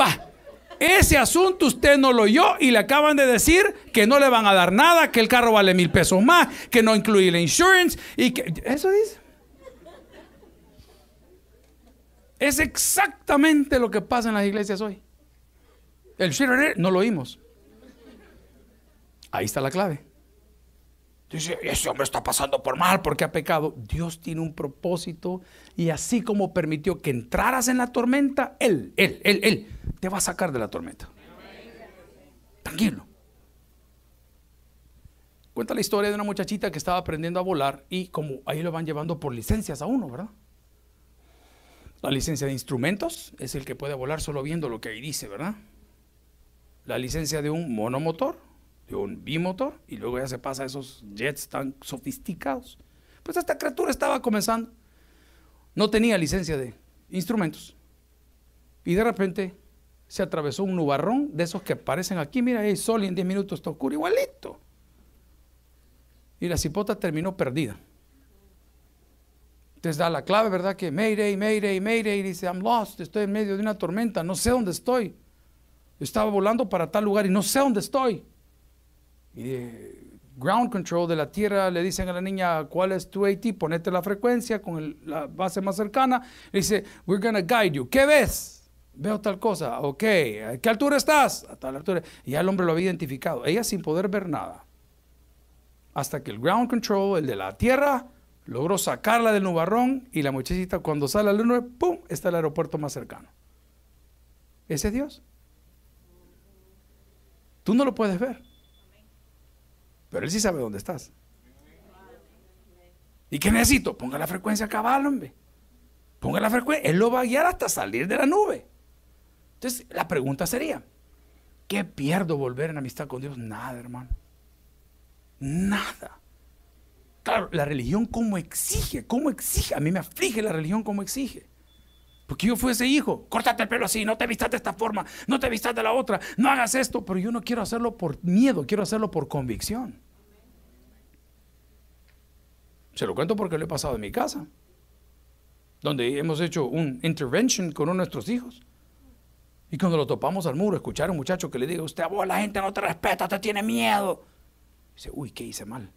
Va. Ese asunto usted no lo oyó y le acaban de decir que no le van a dar nada, que el carro vale mil pesos más, que no incluye la insurance y que... Eso dice. Es exactamente lo que pasa en las iglesias hoy. El no lo oímos. Ahí está la clave. Dice, ese hombre está pasando por mal porque ha pecado. Dios tiene un propósito y así como permitió que entraras en la tormenta, Él, Él, Él, Él te va a sacar de la tormenta. Tranquilo. Cuenta la historia de una muchachita que estaba aprendiendo a volar y como ahí lo van llevando por licencias a uno, ¿verdad? La licencia de instrumentos es el que puede volar solo viendo lo que ahí dice, ¿verdad? La licencia de un monomotor de un bimotor y luego ya se pasa a esos jets tan sofisticados. Pues esta criatura estaba comenzando. No tenía licencia de instrumentos. Y de repente se atravesó un nubarrón de esos que aparecen aquí. Mira, hay sol y en 10 minutos está oscuro, igualito. Y la cipota terminó perdida. Entonces da la clave, ¿verdad? Que Mayday, Mayday, Mayday. Y dice, I'm lost, estoy en medio de una tormenta, no sé dónde estoy. Estaba volando para tal lugar y no sé dónde estoy. Y ground control de la tierra le dicen a la niña cuál es tu AT, ponete la frecuencia con la base más cercana. Le dice, we're gonna guide you. ¿Qué ves? Veo tal cosa. Ok. ¿A qué altura estás? A tal altura. Y ya el hombre lo había identificado. Ella sin poder ver nada. Hasta que el ground control, el de la tierra, logró sacarla del nubarrón y la muchachita cuando sale al luna, ¡pum! está el aeropuerto más cercano. Ese es Dios. Tú no lo puedes ver. Pero él sí sabe dónde estás. ¿Y qué necesito? Ponga la frecuencia cabal, hombre. Ponga la frecuencia. Él lo va a guiar hasta salir de la nube. Entonces, la pregunta sería, ¿qué pierdo volver en amistad con Dios? Nada, hermano. Nada. Claro, la religión como exige, como exige. A mí me aflige la religión como exige. Porque yo fui ese hijo. Córtate el pelo así, no te vistas de esta forma, no te vistas de la otra, no hagas esto. Pero yo no quiero hacerlo por miedo, quiero hacerlo por convicción. Se lo cuento porque lo he pasado en mi casa, donde hemos hecho un intervention con uno de nuestros hijos. Y cuando lo topamos al muro, escuchar a un muchacho que le diga, usted a la gente no te respeta, te tiene miedo. Dice, uy, ¿qué hice mal?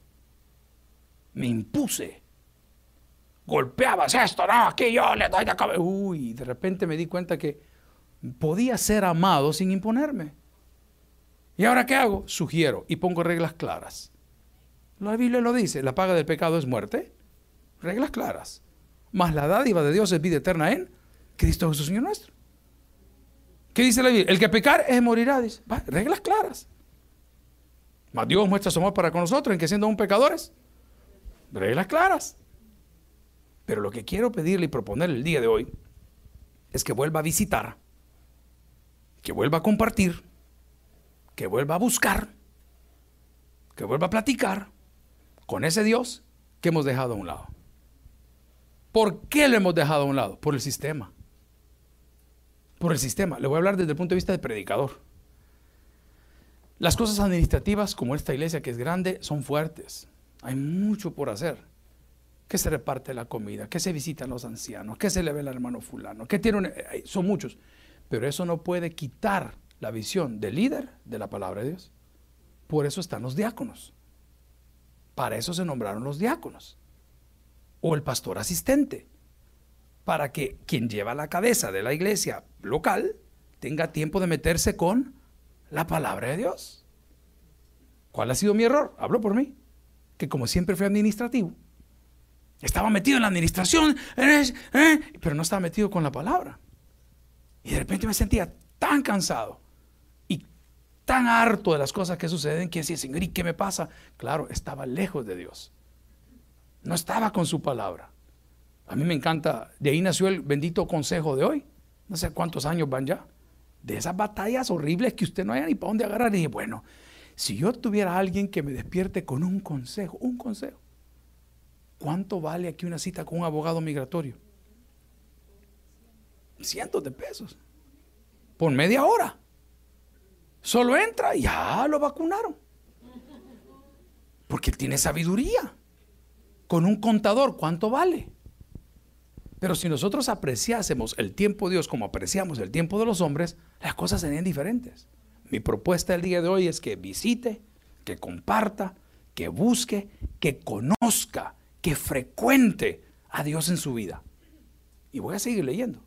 Me impuse golpeabas esto, no, aquí yo le doy de cabeza. Uy, de repente me di cuenta que podía ser amado sin imponerme. ¿Y ahora qué hago? Sugiero y pongo reglas claras. La Biblia lo dice, la paga del pecado es muerte. Reglas claras. Más la dádiva de Dios es vida eterna en Cristo Jesús Señor nuestro. ¿Qué dice la Biblia? El que pecar es morirá, dice. reglas claras. Más Dios muestra su amor para con nosotros en que siendo un pecadores. Reglas claras. Pero lo que quiero pedirle y proponerle el día de hoy es que vuelva a visitar, que vuelva a compartir, que vuelva a buscar, que vuelva a platicar con ese Dios que hemos dejado a un lado. ¿Por qué lo hemos dejado a un lado? Por el sistema. Por el sistema. Le voy a hablar desde el punto de vista de predicador. Las cosas administrativas, como esta iglesia que es grande, son fuertes. Hay mucho por hacer que se reparte la comida, que se visitan los ancianos, que se le ve al hermano fulano, que tiene eh, son muchos. Pero eso no puede quitar la visión del líder de la palabra de Dios. Por eso están los diáconos. Para eso se nombraron los diáconos. O el pastor asistente. Para que quien lleva la cabeza de la iglesia local tenga tiempo de meterse con la palabra de Dios. ¿Cuál ha sido mi error? Hablo por mí. Que como siempre fui administrativo, estaba metido en la administración, ¿eh? pero no estaba metido con la palabra. Y de repente me sentía tan cansado y tan harto de las cosas que suceden que decía, Señor, ¿y qué me pasa? Claro, estaba lejos de Dios. No estaba con su palabra. A mí me encanta, de ahí nació el bendito consejo de hoy. No sé cuántos años van ya. De esas batallas horribles que usted no haya ni para dónde agarrar. Y dije, bueno, si yo tuviera alguien que me despierte con un consejo, un consejo ¿Cuánto vale aquí una cita con un abogado migratorio? Cientos de pesos. Por media hora. Solo entra y ya lo vacunaron. Porque él tiene sabiduría. Con un contador, ¿cuánto vale? Pero si nosotros apreciásemos el tiempo de Dios como apreciamos el tiempo de los hombres, las cosas serían diferentes. Mi propuesta el día de hoy es que visite, que comparta, que busque, que conozca que frecuente a Dios en su vida. Y voy a seguir leyendo.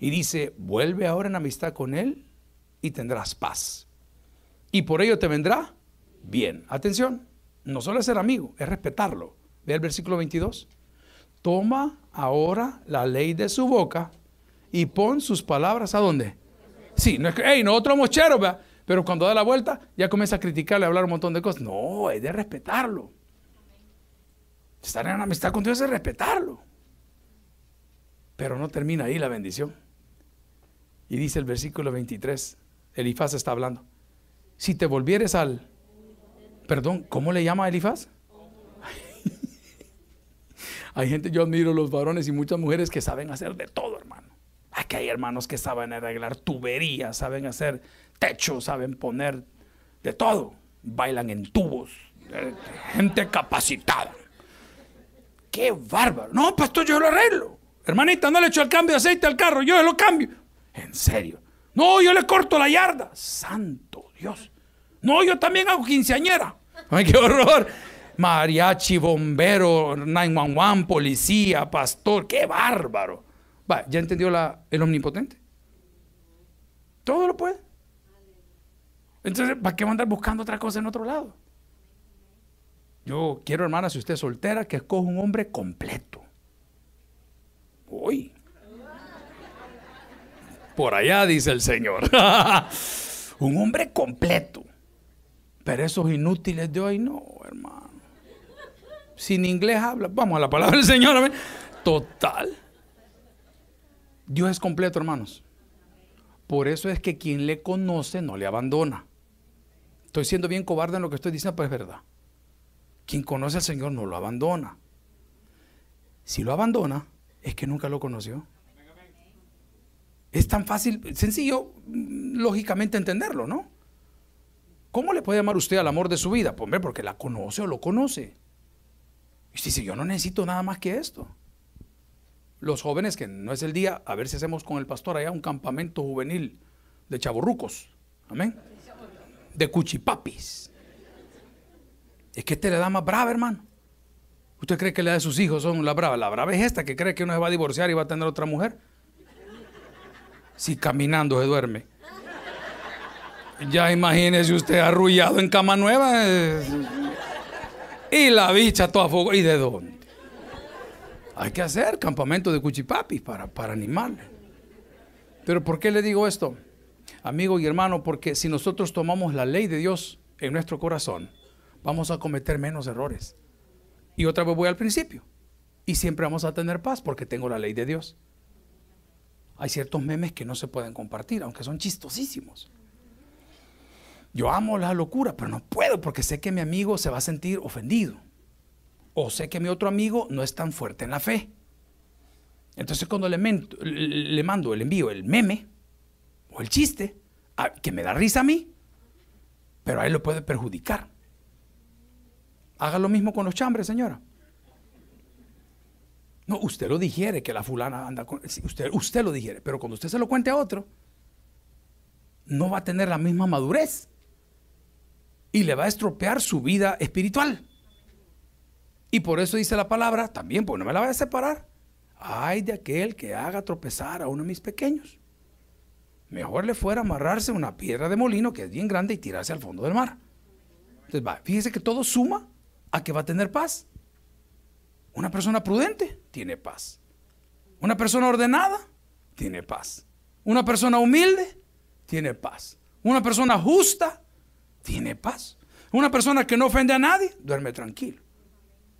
Y dice, vuelve ahora en amistad con Él y tendrás paz. Y por ello te vendrá bien. Atención, no solo es ser amigo, es respetarlo. Ve el versículo 22. Toma ahora la ley de su boca y pon sus palabras a dónde. Sí, no es que, hey, nosotros mocheros, pero cuando da la vuelta ya comienza a criticarle, a hablar un montón de cosas. No, es de respetarlo. Estar en amistad con Dios es respetarlo. Pero no termina ahí la bendición. Y dice el versículo 23, Elifaz está hablando. Si te volvieres al... Perdón, ¿cómo le llama a Elifaz? hay gente, yo admiro los varones y muchas mujeres que saben hacer de todo, hermano. Aquí hay hermanos que saben arreglar tuberías, saben hacer techos, saben poner de todo. Bailan en tubos. Eh, gente capacitada. Qué bárbaro. No, pastor, yo lo arreglo. Hermanita, no le echo el cambio de aceite al carro, yo lo cambio. En serio. No, yo le corto la yarda. Santo Dios. No, yo también hago quinceañera. Ay, qué horror. Mariachi, bombero, 911, policía, pastor. Qué bárbaro. Va, ¿ya entendió la, el omnipotente? Todo lo puede. Entonces, ¿para qué va a andar buscando otra cosa en otro lado? Yo quiero, hermana, si usted es soltera, que escoja un hombre completo. Uy. Por allá dice el Señor. un hombre completo. Pero esos inútiles de hoy no, hermano. Sin inglés habla. Vamos a la palabra del Señor. Total. Dios es completo, hermanos. Por eso es que quien le conoce no le abandona. Estoy siendo bien cobarde en lo que estoy diciendo, pero es verdad. Quien conoce al Señor no lo abandona. Si lo abandona, es que nunca lo conoció. Es tan fácil, sencillo, mm, lógicamente entenderlo, ¿no? ¿Cómo le puede llamar usted al amor de su vida? Pues porque la conoce o lo conoce. Y dice, yo no necesito nada más que esto. Los jóvenes, que no es el día, a ver si hacemos con el pastor allá un campamento juvenil de chaburrucos. Amén. De cuchipapis. Es que este le da más brava, hermano. ¿Usted cree que le da de sus hijos son la brava? La brava es esta que cree que uno se va a divorciar y va a tener otra mujer. Si caminando se duerme. Ya imagínese usted arrullado en cama nueva. Y la bicha toda fuego. ¿Y de dónde? Hay que hacer campamento de cuchipapis para, para animarle. Pero ¿por qué le digo esto? Amigo y hermano, porque si nosotros tomamos la ley de Dios en nuestro corazón, vamos a cometer menos errores. Y otra vez voy al principio. Y siempre vamos a tener paz porque tengo la ley de Dios. Hay ciertos memes que no se pueden compartir, aunque son chistosísimos. Yo amo la locura, pero no puedo porque sé que mi amigo se va a sentir ofendido. O sé que mi otro amigo no es tan fuerte en la fe. Entonces cuando le, le mando, le envío el meme o el chiste, que me da risa a mí, pero a él lo puede perjudicar. Haga lo mismo con los chambres, señora. No, usted lo digiere que la fulana anda con. Usted, usted lo digiere, pero cuando usted se lo cuente a otro, no va a tener la misma madurez y le va a estropear su vida espiritual. Y por eso dice la palabra, también, pues no me la voy a separar. Ay de aquel que haga tropezar a uno de mis pequeños. Mejor le fuera amarrarse una piedra de molino que es bien grande y tirarse al fondo del mar. Entonces, va, fíjese que todo suma a que va a tener paz. Una persona prudente tiene paz. Una persona ordenada tiene paz. Una persona humilde tiene paz. Una persona justa tiene paz. Una persona que no ofende a nadie duerme tranquilo.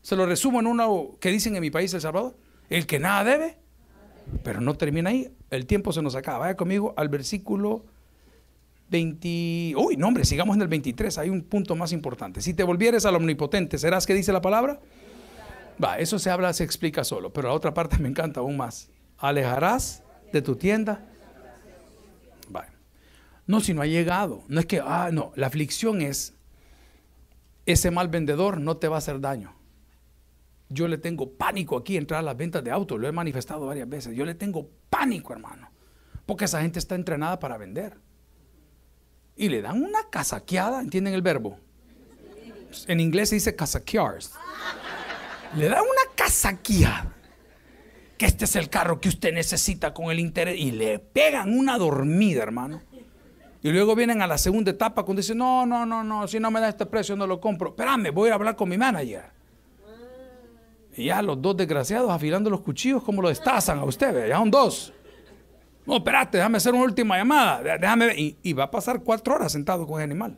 Se lo resumo en uno que dicen en mi país, El Salvador. El que nada debe, pero no termina ahí. El tiempo se nos acaba. Vaya conmigo al versículo 20. Uy, no, hombre, sigamos en el 23. Hay un punto más importante. Si te volvieres al omnipotente, ¿serás que dice la palabra? Va, eso se habla, se explica solo. Pero la otra parte me encanta aún más. Alejarás de tu tienda. Va. No, si no ha llegado. No es que, ah, no. La aflicción es, ese mal vendedor no te va a hacer daño. Yo le tengo pánico aquí entrar a las ventas de autos. Lo he manifestado varias veces. Yo le tengo pánico, hermano. Porque esa gente está entrenada para vender y le dan una casaqueada, ¿entienden el verbo? En inglés se dice casaquears. Le dan una casaqueada. Que este es el carro que usted necesita con el interés. Y le pegan una dormida, hermano. Y luego vienen a la segunda etapa cuando dicen, no, no, no, no, si no me da este precio no lo compro. Espérame, voy a hablar con mi manager. Y ya los dos desgraciados afilando los cuchillos como lo destazan a usted, ya son dos. No, espérate, déjame hacer una última llamada. Déjame Y, va a pasar cuatro horas sentado con el animal.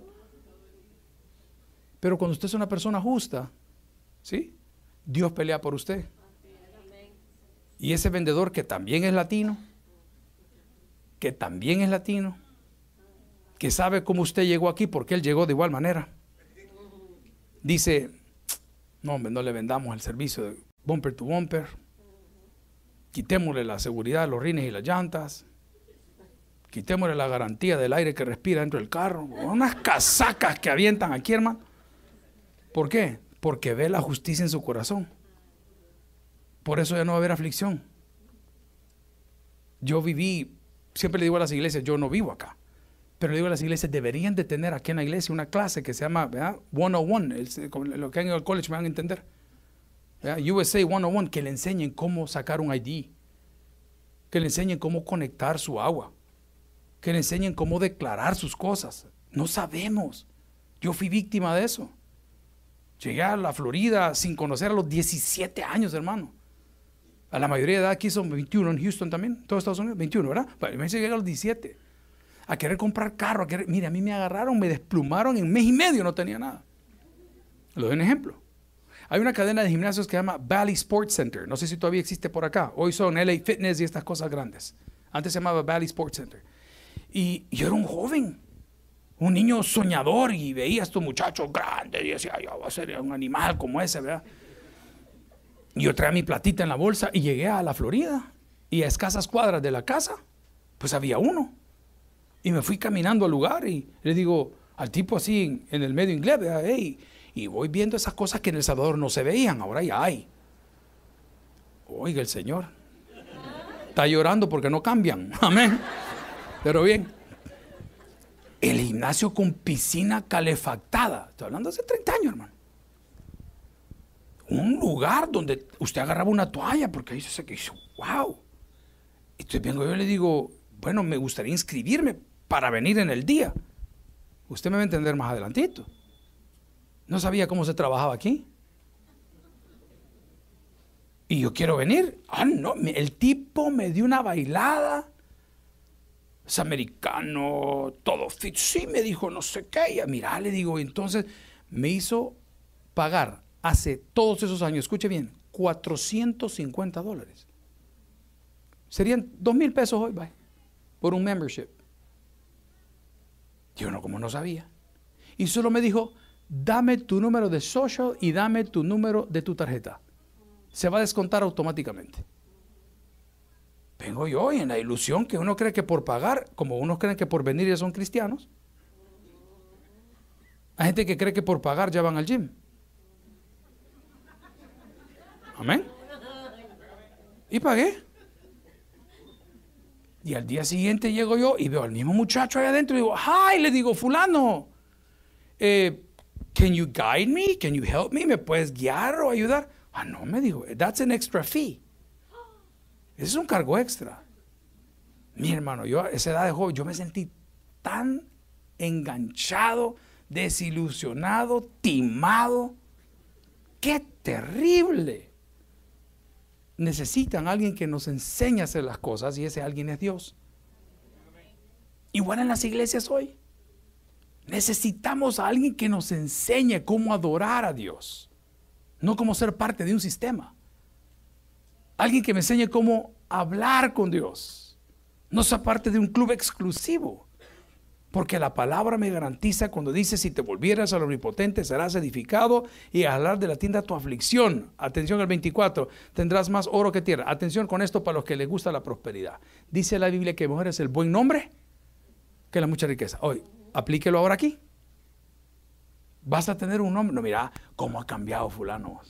Pero cuando usted es una persona justa, ¿sí? Dios pelea por usted. Y ese vendedor que también es latino, que también es latino, que sabe cómo usted llegó aquí porque él llegó de igual manera. Dice, no, hombre, no le vendamos el servicio de bumper to bumper quitémosle la seguridad de los rines y las llantas, quitémosle la garantía del aire que respira dentro del carro, unas casacas que avientan aquí, hermano. ¿Por qué? Porque ve la justicia en su corazón. Por eso ya no va a haber aflicción. Yo viví, siempre le digo a las iglesias, yo no vivo acá, pero digo las iglesias, deberían de tener aquí en la iglesia una clase que se llama ¿verdad? 101, lo que en el college me van a entender USA 101, que le enseñen cómo sacar un ID, que le enseñen cómo conectar su agua, que le enseñen cómo declarar sus cosas. No sabemos. Yo fui víctima de eso. Llegué a la Florida sin conocer a los 17 años, hermano. A la mayoría de edad aquí son 21 en Houston también, todos Estados Unidos, 21, ¿verdad? Pero me llegué a los 17. A querer comprar carro, a querer, mire, a mí me agarraron, me desplumaron en mes y medio, no tenía nada. Lo doy un ejemplo. Hay una cadena de gimnasios que se llama Valley Sports Center. No sé si todavía existe por acá. Hoy son LA Fitness y estas cosas grandes. Antes se llamaba Valley Sports Center. Y yo era un joven, un niño soñador y veía a estos muchachos grandes y decía, yo voy a ser un animal como ese, ¿verdad? Y yo traía mi platita en la bolsa y llegué a la Florida y a escasas cuadras de la casa Pues había uno. Y me fui caminando al lugar y le digo al tipo así en, el medio inglés, hey, y voy viendo esas cosas que en El Salvador no se veían, ahora ya hay. Oiga el Señor. Está llorando porque no cambian. Amén. Pero bien. El gimnasio con piscina calefactada. Estoy hablando hace 30 años, hermano. Un lugar donde usted agarraba una toalla porque dice que hizo, wow. Entonces vengo yo le digo, bueno, me gustaría inscribirme para venir en el día. Usted me va a entender más adelantito. No sabía cómo se trabajaba aquí. Y yo quiero venir. Ah, no, el tipo me dio una bailada. Es americano, todo fit. Sí, me dijo no sé qué. Y mira, le digo, entonces me hizo pagar hace todos esos años, escuche bien, 450 dólares. Serían 2 mil pesos hoy, bye, por un membership. Yo no, como no sabía. Y solo me dijo, dame tu número de social y dame tu número de tu tarjeta. Se va a descontar automáticamente. Vengo yo y en la ilusión que uno cree que por pagar, como unos creen que por venir ya son cristianos. Hay gente que cree que por pagar ya van al gym. Amén. Y pagué. Y al día siguiente llego yo y veo al mismo muchacho ahí adentro y digo, ¡ay! Le digo, fulano, eh, ¿can you guide me? ¿Can you help me? ¿Me puedes guiar o ayudar? Ah, no, me dijo, that's an extra fee. Ese es un cargo extra. Mi hermano, yo a esa edad de joven, yo me sentí tan enganchado, desilusionado, timado. ¡Qué terrible! Necesitan a alguien que nos enseñe a hacer las cosas y ese alguien es Dios. Igual en las iglesias hoy. Necesitamos a alguien que nos enseñe cómo adorar a Dios, no cómo ser parte de un sistema. Alguien que me enseñe cómo hablar con Dios, no ser parte de un club exclusivo. Porque la palabra me garantiza cuando dice, si te volvieras al omnipotente serás edificado y al hablar de la tienda tu aflicción. Atención al 24, tendrás más oro que tierra. Atención con esto para los que les gusta la prosperidad. Dice la Biblia que mejor es el buen nombre que la mucha riqueza. Hoy, aplíquelo ahora aquí. Vas a tener un nombre. No, mira, cómo ha cambiado fulano.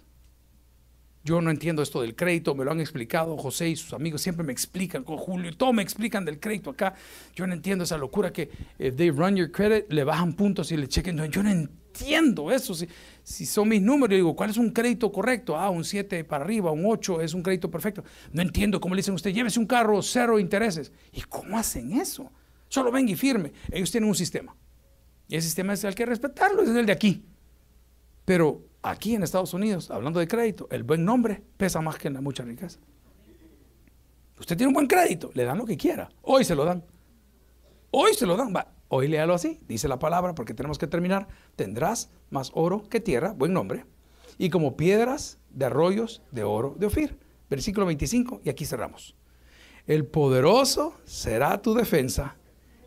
Yo no entiendo esto del crédito, me lo han explicado José y sus amigos, siempre me explican, con Julio, todo me explican del crédito acá. Yo no entiendo esa locura que if they run your credit, le bajan puntos y le chequen. yo no entiendo eso. Si, son mis números, digo, ¿cuál es un crédito correcto? Ah, un 7 para arriba, un 8 es un crédito perfecto. No entiendo cómo le dicen a usted, llévese un carro, cero intereses. ¿Y cómo hacen eso? Solo venga y firme. Ellos tienen un sistema. Y ese sistema es el que respetarlo, es el de aquí. Pero aquí en Estados Unidos, hablando de crédito, el buen nombre pesa más que la mucha riqueza. Usted tiene un buen crédito, le dan lo que quiera. Hoy se lo dan. Hoy se lo dan. Va, hoy léalo así, dice la palabra, porque tenemos que terminar. Tendrás más oro que tierra, buen nombre, y como piedras de arroyos de oro de Ofir. Versículo 25, y aquí cerramos. El poderoso será tu defensa,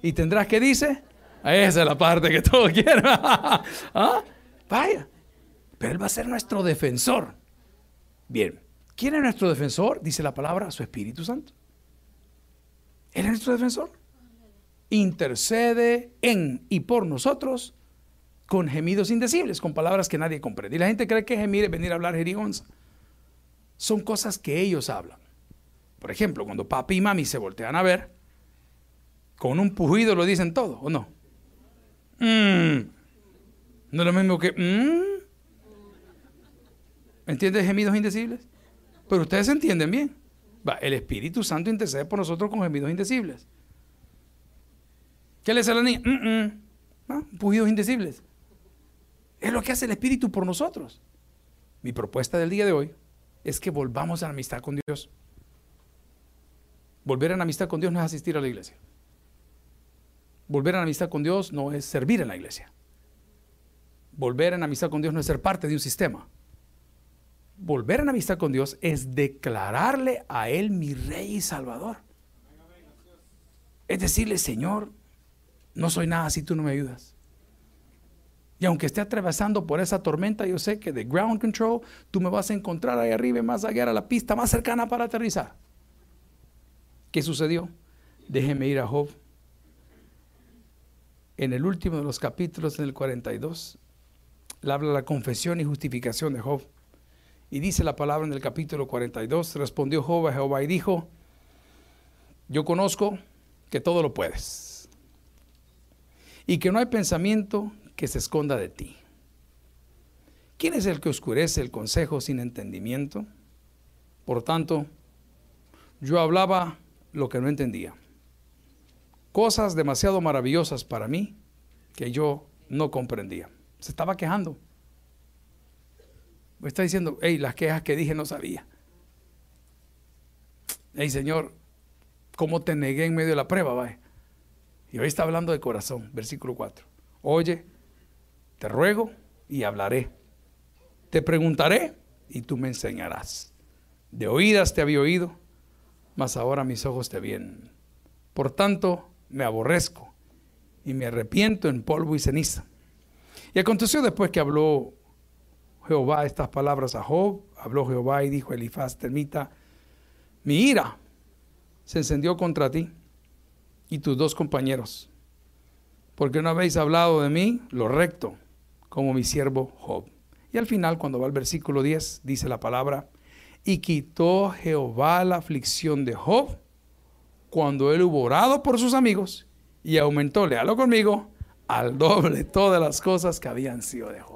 y tendrás que dice, esa es la parte que todo quiere. ¿Ah? Vaya, pero Él va a ser nuestro defensor. Bien, ¿quién es nuestro defensor? Dice la palabra, su Espíritu Santo. Él es nuestro defensor. Intercede en y por nosotros con gemidos indecibles, con palabras que nadie comprende. Y la gente cree que gemir es venir a hablar jerigonza. Son cosas que ellos hablan. Por ejemplo, cuando papi y mami se voltean a ver, con un pujido lo dicen todo, ¿o no? Mm. No es lo mismo que... Mm. ¿Entiendes gemidos indecibles? Pero ustedes entienden bien. Va, el Espíritu Santo intercede por nosotros con gemidos indecibles. ¿Qué le hace la niña? Mm, mm. Pujidos indecibles. Es lo que hace el Espíritu por nosotros. Mi propuesta del día de hoy es que volvamos a la amistad con Dios. Volver a la amistad con Dios no es asistir a la iglesia. Volver a la amistad con Dios no es servir en la iglesia. Volver a la amistad con Dios no es ser parte de un sistema volver a amistad con Dios es declararle a Él mi Rey y Salvador. Es decirle, Señor, no soy nada si tú no me ayudas. Y aunque esté atravesando por esa tormenta, yo sé que de ground control tú me vas a encontrar ahí arriba más allá a la pista más cercana para aterrizar. ¿Qué sucedió? Déjeme ir a Job. En el último de los capítulos, en el 42, le habla la confesión y justificación de Job. Y dice la palabra en el capítulo 42, respondió Job a Jehová y dijo, yo conozco que todo lo puedes y que no hay pensamiento que se esconda de ti. ¿Quién es el que oscurece el consejo sin entendimiento? Por tanto, yo hablaba lo que no entendía. Cosas demasiado maravillosas para mí que yo no comprendía. Se estaba quejando. Está diciendo, hey, las quejas que dije no sabía. Hey, Señor, ¿cómo te negué en medio de la prueba? Vaya? Y hoy está hablando de corazón, versículo 4. Oye, te ruego y hablaré. Te preguntaré y tú me enseñarás. De oídas te había oído, mas ahora mis ojos te vienen. Por tanto, me aborrezco y me arrepiento en polvo y ceniza. Y aconteció después que habló Jehová estas palabras a Job, habló Jehová y dijo Elifaz, termita, mi ira se encendió contra ti y tus dos compañeros, porque no habéis hablado de mí lo recto, como mi siervo Job. Y al final, cuando va al versículo 10, dice la palabra, y quitó Jehová la aflicción de Job cuando él hubo orado por sus amigos y aumentó, léalo conmigo, al doble todas las cosas que habían sido de Job.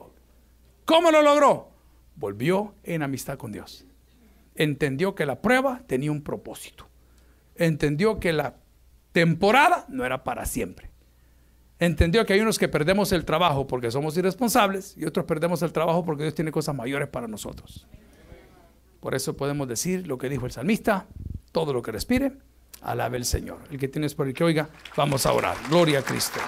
¿Cómo lo logró? Volvió en amistad con Dios. Entendió que la prueba tenía un propósito. Entendió que la temporada no era para siempre. Entendió que hay unos que perdemos el trabajo porque somos irresponsables y otros perdemos el trabajo porque Dios tiene cosas mayores para nosotros. Por eso podemos decir lo que dijo el salmista, todo lo que respire, alabe el Señor. El que tienes por el que oiga, vamos a orar. Gloria a Cristo.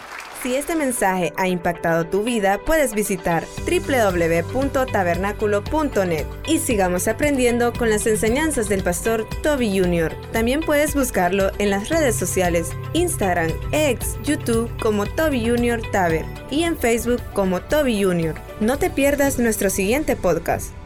Si este mensaje ha impactado tu vida, puedes visitar www.tabernaculo.net y sigamos aprendiendo con las enseñanzas del pastor Toby Jr. También puedes buscarlo en las redes sociales, Instagram, X, YouTube como Toby Jr. Taber y en Facebook como Toby Jr. No te pierdas nuestro siguiente podcast.